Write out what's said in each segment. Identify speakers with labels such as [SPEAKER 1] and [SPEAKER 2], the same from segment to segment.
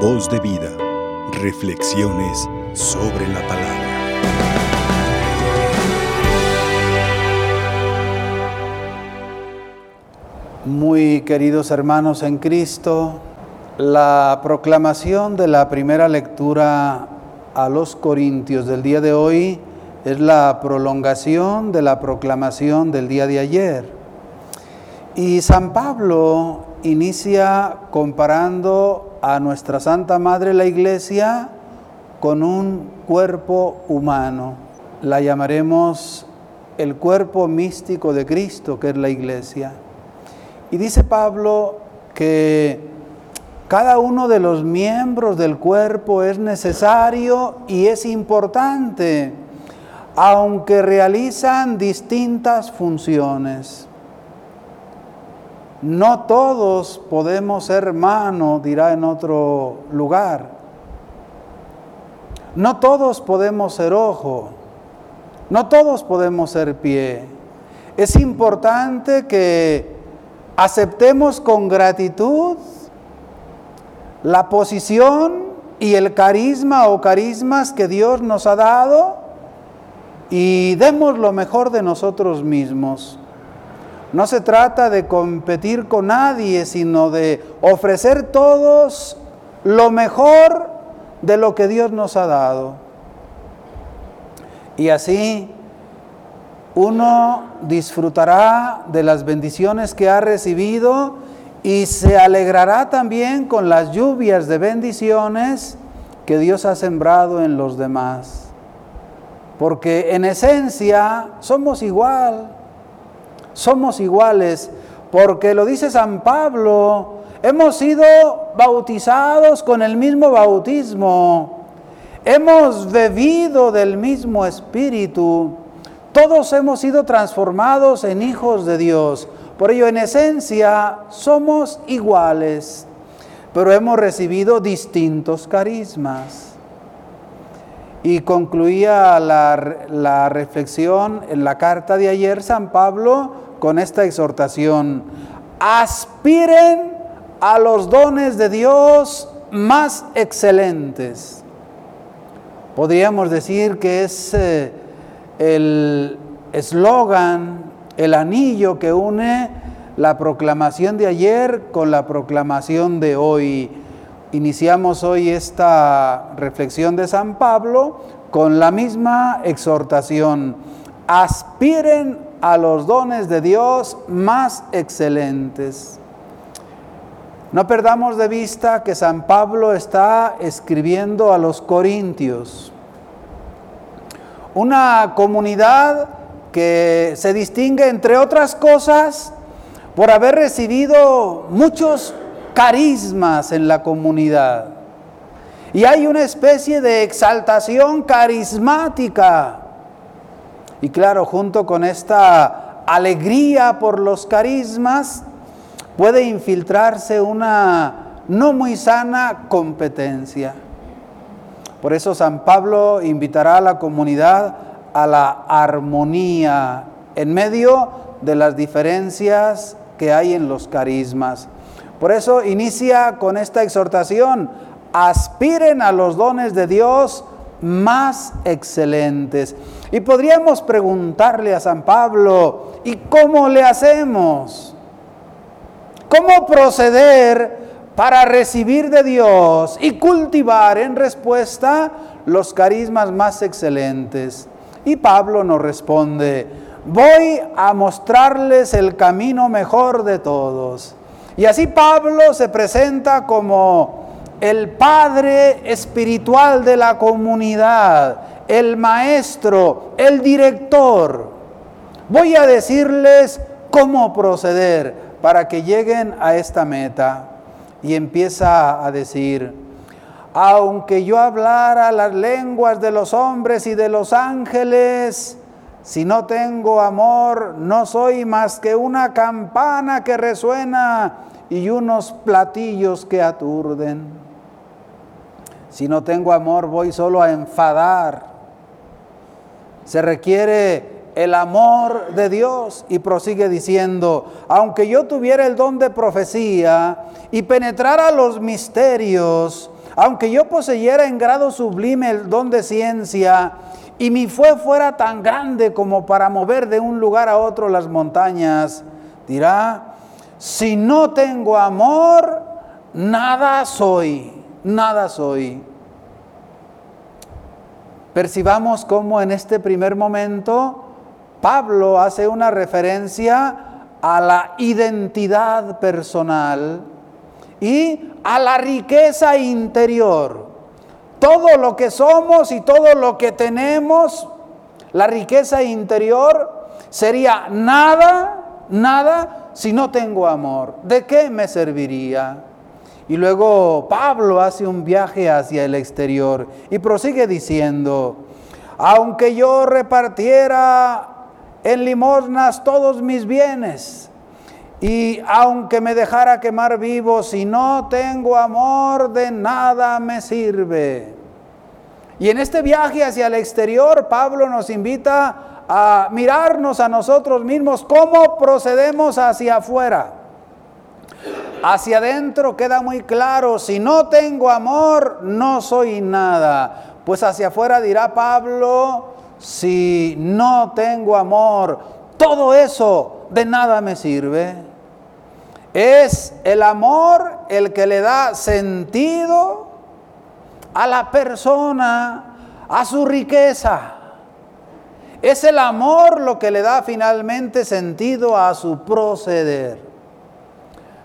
[SPEAKER 1] Voz de vida. Reflexiones sobre la palabra.
[SPEAKER 2] Muy queridos hermanos en Cristo, la proclamación de la primera lectura a los Corintios del día de hoy es la prolongación de la proclamación del día de ayer. Y San Pablo inicia comparando a nuestra Santa Madre la Iglesia con un cuerpo humano. La llamaremos el cuerpo místico de Cristo, que es la Iglesia. Y dice Pablo que cada uno de los miembros del cuerpo es necesario y es importante, aunque realizan distintas funciones. No todos podemos ser mano, dirá en otro lugar. No todos podemos ser ojo. No todos podemos ser pie. Es importante que aceptemos con gratitud la posición y el carisma o carismas que Dios nos ha dado y demos lo mejor de nosotros mismos. No se trata de competir con nadie, sino de ofrecer todos lo mejor de lo que Dios nos ha dado. Y así uno disfrutará de las bendiciones que ha recibido y se alegrará también con las lluvias de bendiciones que Dios ha sembrado en los demás. Porque en esencia somos igual, somos iguales, porque lo dice San Pablo, hemos sido bautizados con el mismo bautismo, hemos bebido del mismo espíritu todos hemos sido transformados en hijos de Dios. Por ello, en esencia, somos iguales, pero hemos recibido distintos carismas. Y concluía la, reflexión en la carta de ayer San Pablo con esta exhortación. Aspiren a los dones de Dios más excelentes. Podríamos decir que es... Eh, el eslogan, el anillo que une la proclamación de ayer con la proclamación de hoy. Iniciamos hoy esta reflexión de San Pablo con la misma exhortación. Aspiren a los dones de Dios más excelentes. No perdamos de vista que San Pablo está escribiendo a los corintios una comunidad que se distingue, entre otras cosas, por haber recibido muchos carismas en la comunidad. Y hay una especie de exaltación carismática. Y claro, junto con esta alegría por los carismas, puede infiltrarse una no muy sana competencia. Por eso San Pablo invitará a la comunidad a la armonía en medio de las diferencias que hay en los carismas. Por eso inicia con esta exhortación, aspiren a los dones de Dios más excelentes. Y podríamos preguntarle a San Pablo, ¿y cómo le hacemos? ¿Cómo proceder para recibir de Dios y cultivar en respuesta los carismas más excelentes. Y Pablo nos responde, voy a mostrarles el camino mejor de todos. Y así Pablo se presenta como el padre espiritual de la comunidad, el maestro, el director. Voy a decirles cómo proceder para que lleguen a esta meta y empieza a decir, aunque yo hablara las lenguas de los hombres y de los ángeles, si no tengo amor, no soy más que una campana que resuena y unos platillos que aturden. Si no tengo amor, voy solo a enfadar. Se requiere el amor de Dios y prosigue diciendo, aunque yo tuviera el don de profecía y penetrara los misterios, aunque yo poseyera en grado sublime el don de ciencia, y mi fe fuera tan grande como para mover de un lugar a otro las montañas, dirá, si no tengo amor, nada soy, nada soy. Percibamos cómo en este primer momento Pablo hace una referencia a la identidad personal y a la riqueza interior. Todo lo que somos y todo lo que tenemos, la riqueza interior, sería nada, nada si no tengo amor. ¿De qué me serviría? Y luego Pablo hace un viaje hacia el exterior y prosigue diciendo, aunque yo repartiera en limosnas todos mis bienes, y aunque me dejara quemar vivo, si no tengo amor, de nada me sirve. Y en este viaje hacia el exterior, Pablo nos invita a mirarnos a nosotros mismos, cómo procedemos hacia afuera. Hacia adentro queda muy claro, si no tengo amor, no soy nada. Pues hacia afuera dirá Pablo, si no tengo amor, todo eso de nada me sirve. Es el amor el que le da sentido a la persona, a su riqueza. Es el amor lo que le da finalmente sentido a su proceder.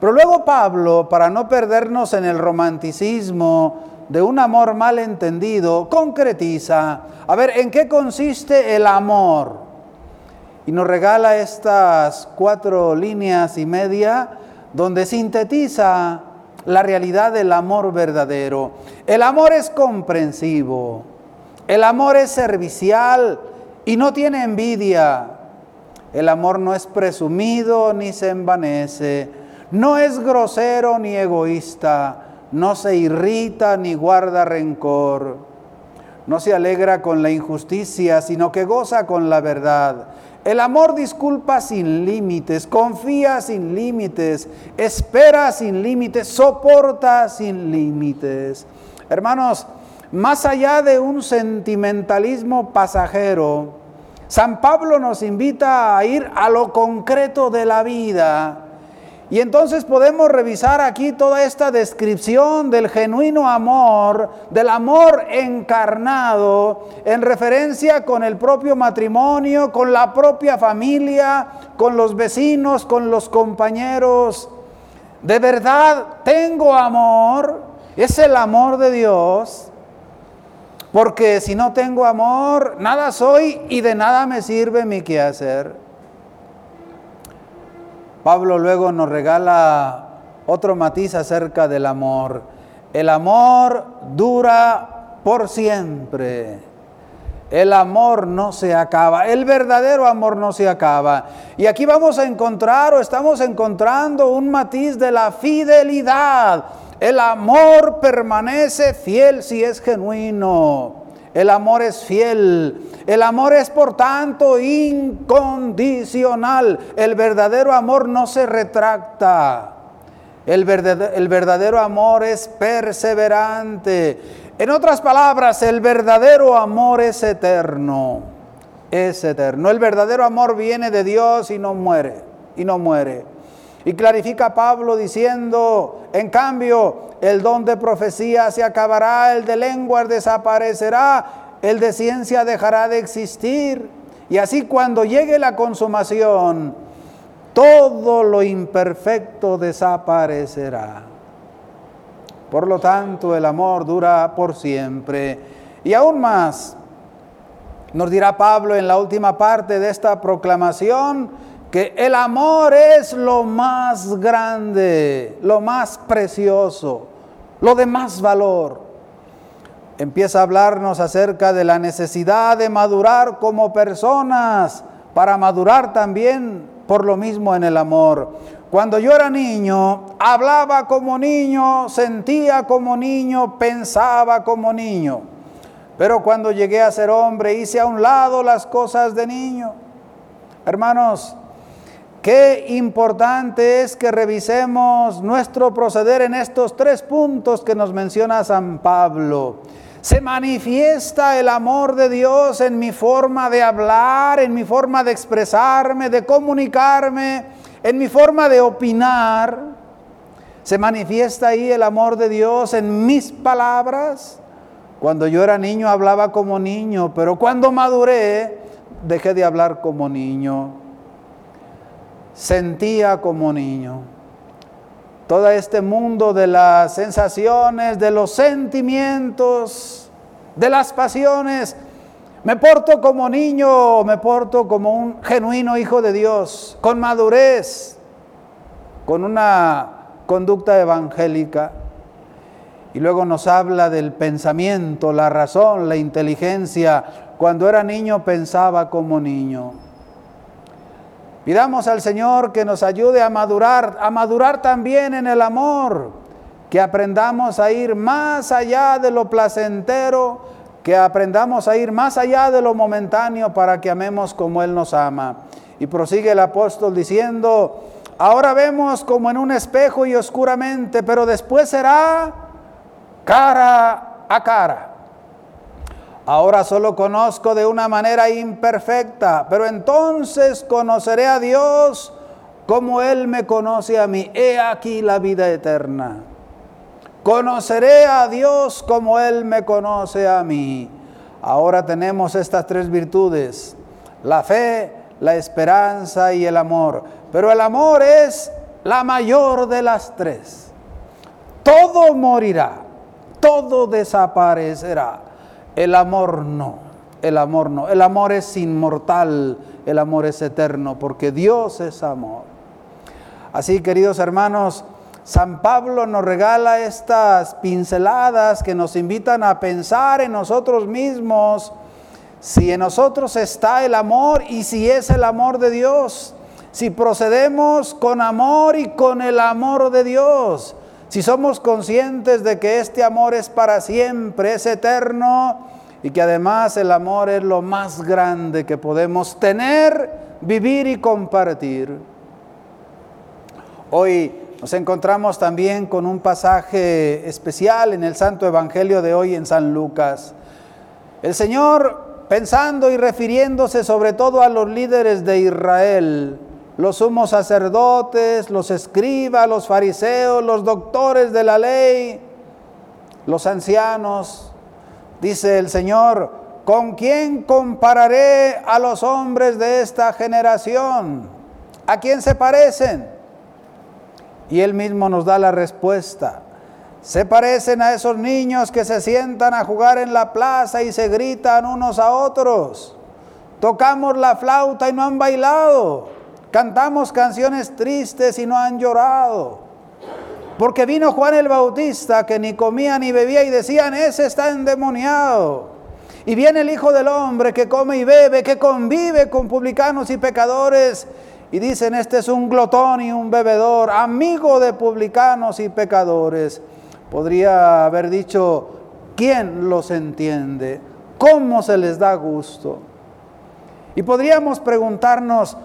[SPEAKER 2] Pero luego Pablo, para no perdernos en el romanticismo de un amor mal entendido, concretiza, a ver, ¿en qué consiste el amor? Y nos regala estas cuatro líneas y media donde sintetiza la realidad del amor verdadero. El amor es comprensivo, el amor es servicial y no tiene envidia. El amor no es presumido ni se envanece, no es grosero ni egoísta, no se irrita ni guarda rencor, no se alegra con la injusticia, sino que goza con la verdad. El amor disculpa sin límites, confía sin límites, espera sin límites, soporta sin límites. Hermanos, más allá de un sentimentalismo pasajero, San Pablo nos invita a ir a lo concreto de la vida y entonces podemos revisar aquí toda esta descripción del genuino amor, del amor encarnado, en referencia con el propio matrimonio, con la propia familia, con los vecinos, con los compañeros. De verdad tengo amor, es el amor de Dios, porque si no tengo amor, nada soy y de nada me sirve mi quehacer. Pablo luego nos regala otro matiz acerca del amor. El amor dura por siempre. El amor no se acaba, el verdadero amor no se acaba. Y aquí vamos a encontrar o estamos encontrando un matiz de la fidelidad. El amor permanece fiel si es genuino. El amor es fiel. El amor es por tanto incondicional. El verdadero amor no se retracta. El verdadero, amor es perseverante. En otras palabras, el verdadero amor es eterno. Es eterno. El verdadero amor viene de Dios y no muere. Y no muere. Y clarifica Pablo diciendo, en cambio, el don de profecía se acabará, el de lenguas desaparecerá, el de ciencia dejará de existir. Y así cuando llegue la consumación, todo lo imperfecto desaparecerá. Por lo tanto, el amor dura por siempre. Y aún más, nos dirá Pablo en la última parte de esta proclamación, que el amor es lo más grande, lo más precioso, lo de más valor. Empieza a hablarnos acerca de la necesidad de madurar como personas, para madurar también por lo mismo en el amor. Cuando yo era niño, hablaba como niño, sentía como niño, pensaba como niño. Pero cuando llegué a ser hombre, hice a un lado las cosas de niño. Hermanos, Qué importante es que revisemos nuestro proceder en estos tres puntos que nos menciona San Pablo. Se manifiesta el amor de Dios en mi forma de hablar, en mi forma de expresarme, de comunicarme, en mi forma de opinar. Se manifiesta ahí el amor de Dios en mis palabras. Cuando yo era niño hablaba como niño, pero cuando maduré dejé de hablar como niño. Sentía como niño. Todo este mundo de las sensaciones, de los sentimientos, de las pasiones, me porto como niño, me porto como un genuino hijo de Dios, con madurez, con una conducta evangélica. Y luego nos habla del pensamiento, la razón, la inteligencia. Cuando era niño pensaba como niño. Pidamos al Señor que nos ayude a madurar, a madurar también en el amor, que aprendamos a ir más allá de lo placentero, que aprendamos a ir más allá de lo momentáneo para que amemos como Él nos ama. Y prosigue el apóstol diciendo, ahora vemos como en un espejo y oscuramente, pero después será cara a cara. Ahora solo conozco de una manera imperfecta, pero entonces conoceré a Dios como Él me conoce a mí. He aquí la vida eterna. Conoceré a Dios como Él me conoce a mí. Ahora tenemos estas tres virtudes, la fe, la esperanza y el amor. Pero el amor es la mayor de las tres. Todo morirá todo desaparecerá. El amor no, el amor no. El amor es inmortal, el amor es eterno, porque Dios es amor. Así, queridos hermanos, San Pablo nos regala estas pinceladas que nos invitan a pensar en nosotros mismos, si en nosotros está el amor y si es el amor de Dios, si procedemos con amor y con el amor de Dios, si somos conscientes de que este amor es para siempre, es eterno y que además el amor es lo más grande que podemos tener, vivir y compartir. Hoy nos encontramos también con un pasaje especial en el Santo Evangelio de hoy en San Lucas. El Señor, pensando y refiriéndose sobre todo a los líderes de Israel, los sumos sacerdotes, los escribas, los fariseos, los doctores de la ley, los ancianos. Dice el Señor, ¿con quién compararé a los hombres de esta generación? ¿A quién se parecen? Y él mismo nos da la respuesta. Se parecen a esos niños que se sientan a jugar en la plaza y se gritan unos a otros. Tocamos la flauta y no han bailado. Cantamos canciones tristes y no han llorado. Porque vino Juan el Bautista que ni comía ni bebía y decían, ese está endemoniado. Y viene el Hijo del Hombre que come y bebe, que convive con publicanos y pecadores. Y dicen, este es un glotón y un bebedor, amigo de publicanos y pecadores. Podría haber dicho, ¿quién los entiende? ¿Cómo se les da gusto? Y podríamos preguntarnos,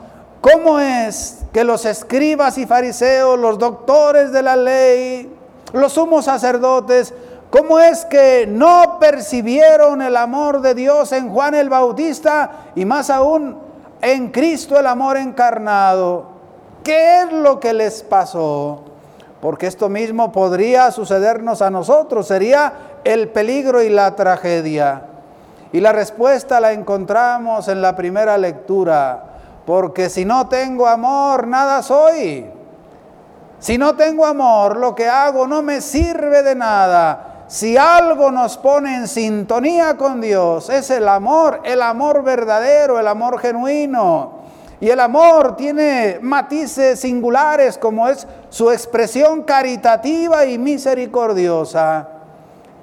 [SPEAKER 2] ¿Cómo es que los escribas y fariseos, los doctores de la ley, los sumos sacerdotes, cómo es que no percibieron el amor de Dios en Juan el Bautista y más aún en Cristo el amor encarnado? ¿Qué es lo que les pasó? Porque esto mismo podría sucedernos a nosotros, sería el peligro y la tragedia. Y la respuesta la encontramos en la primera lectura porque si no tengo amor, nada soy. Si no tengo amor, lo que hago no me sirve de nada. Si algo nos pone en sintonía con Dios, es el amor, el amor verdadero, el amor genuino. Y el amor tiene matices singulares como es su expresión caritativa y misericordiosa.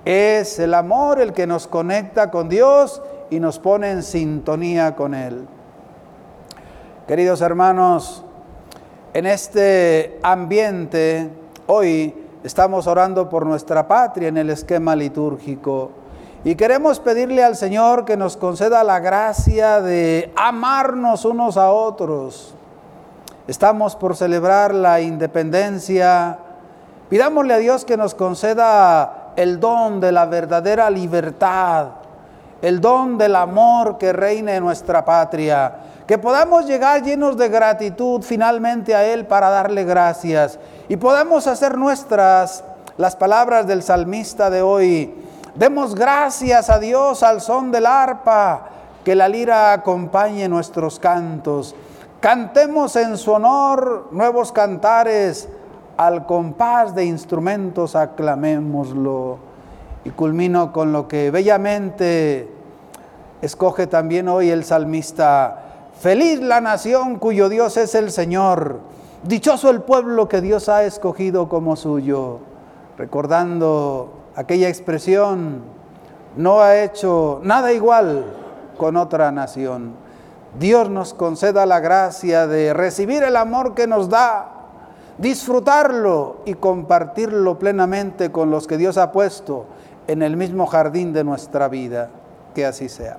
[SPEAKER 2] Es el amor el que nos conecta con Dios y nos pone en sintonía con Él. Queridos hermanos, en este ambiente hoy estamos orando por nuestra patria en el esquema litúrgico y queremos pedirle al Señor que nos conceda la gracia de amarnos unos a otros. Estamos por celebrar la independencia. Pidámosle a Dios que nos conceda el don de la verdadera libertad, el don del amor que reine en nuestra patria, que podamos llegar llenos de gratitud finalmente a Él para darle gracias y podamos hacer nuestras las palabras del salmista de hoy. Demos gracias a Dios al son del arpa, que la lira acompañe nuestros cantos. Cantemos en su honor nuevos cantares, al compás de instrumentos aclamémoslo. Y culmino con lo que bellamente escoge también hoy el salmista. Feliz la nación cuyo Dios es el Señor. Dichoso el pueblo que Dios ha escogido como suyo. Recordando aquella expresión, no ha hecho nada igual con otra nación. Dios nos conceda la gracia de recibir el amor que nos da, disfrutarlo y compartirlo plenamente con los que Dios ha puesto en el mismo jardín de nuestra vida. Que así sea.